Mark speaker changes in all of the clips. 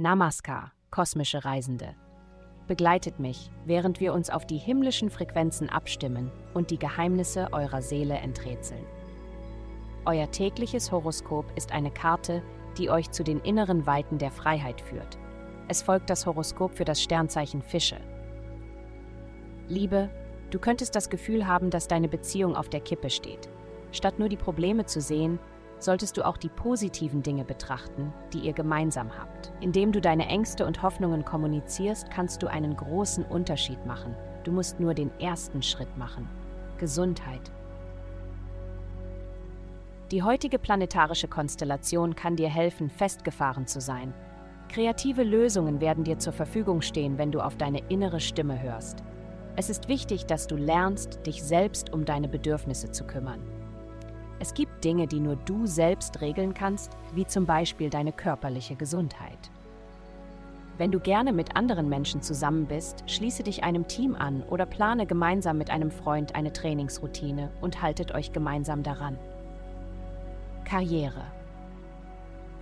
Speaker 1: Namaskar, kosmische Reisende. Begleitet mich, während wir uns auf die himmlischen Frequenzen abstimmen und die Geheimnisse eurer Seele enträtseln. Euer tägliches Horoskop ist eine Karte, die euch zu den inneren Weiten der Freiheit führt. Es folgt das Horoskop für das Sternzeichen Fische. Liebe, du könntest das Gefühl haben, dass deine Beziehung auf der Kippe steht. Statt nur die Probleme zu sehen, solltest du auch die positiven Dinge betrachten, die ihr gemeinsam habt. Indem du deine Ängste und Hoffnungen kommunizierst, kannst du einen großen Unterschied machen. Du musst nur den ersten Schritt machen. Gesundheit. Die heutige planetarische Konstellation kann dir helfen, festgefahren zu sein. Kreative Lösungen werden dir zur Verfügung stehen, wenn du auf deine innere Stimme hörst. Es ist wichtig, dass du lernst, dich selbst um deine Bedürfnisse zu kümmern. Es gibt Dinge, die nur du selbst regeln kannst, wie zum Beispiel deine körperliche Gesundheit. Wenn du gerne mit anderen Menschen zusammen bist, schließe dich einem Team an oder plane gemeinsam mit einem Freund eine Trainingsroutine und haltet euch gemeinsam daran. Karriere.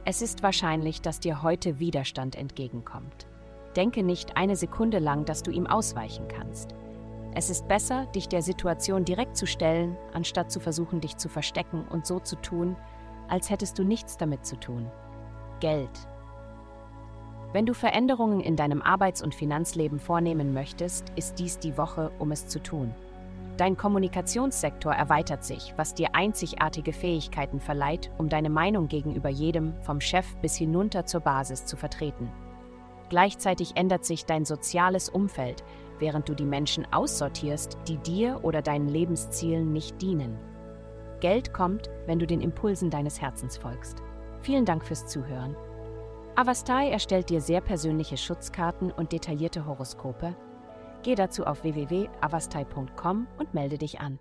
Speaker 1: Es ist wahrscheinlich, dass dir heute Widerstand entgegenkommt. Denke nicht eine Sekunde lang, dass du ihm ausweichen kannst. Es ist besser, dich der Situation direkt zu stellen, anstatt zu versuchen, dich zu verstecken und so zu tun, als hättest du nichts damit zu tun. Geld. Wenn du Veränderungen in deinem Arbeits- und Finanzleben vornehmen möchtest, ist dies die Woche, um es zu tun. Dein Kommunikationssektor erweitert sich, was dir einzigartige Fähigkeiten verleiht, um deine Meinung gegenüber jedem, vom Chef bis hinunter zur Basis, zu vertreten. Gleichzeitig ändert sich dein soziales Umfeld, während du die Menschen aussortierst, die dir oder deinen Lebenszielen nicht dienen. Geld kommt, wenn du den Impulsen deines Herzens folgst. Vielen Dank fürs Zuhören. Avastai erstellt dir sehr persönliche Schutzkarten und detaillierte Horoskope. Geh dazu auf www.avastai.com und melde dich an.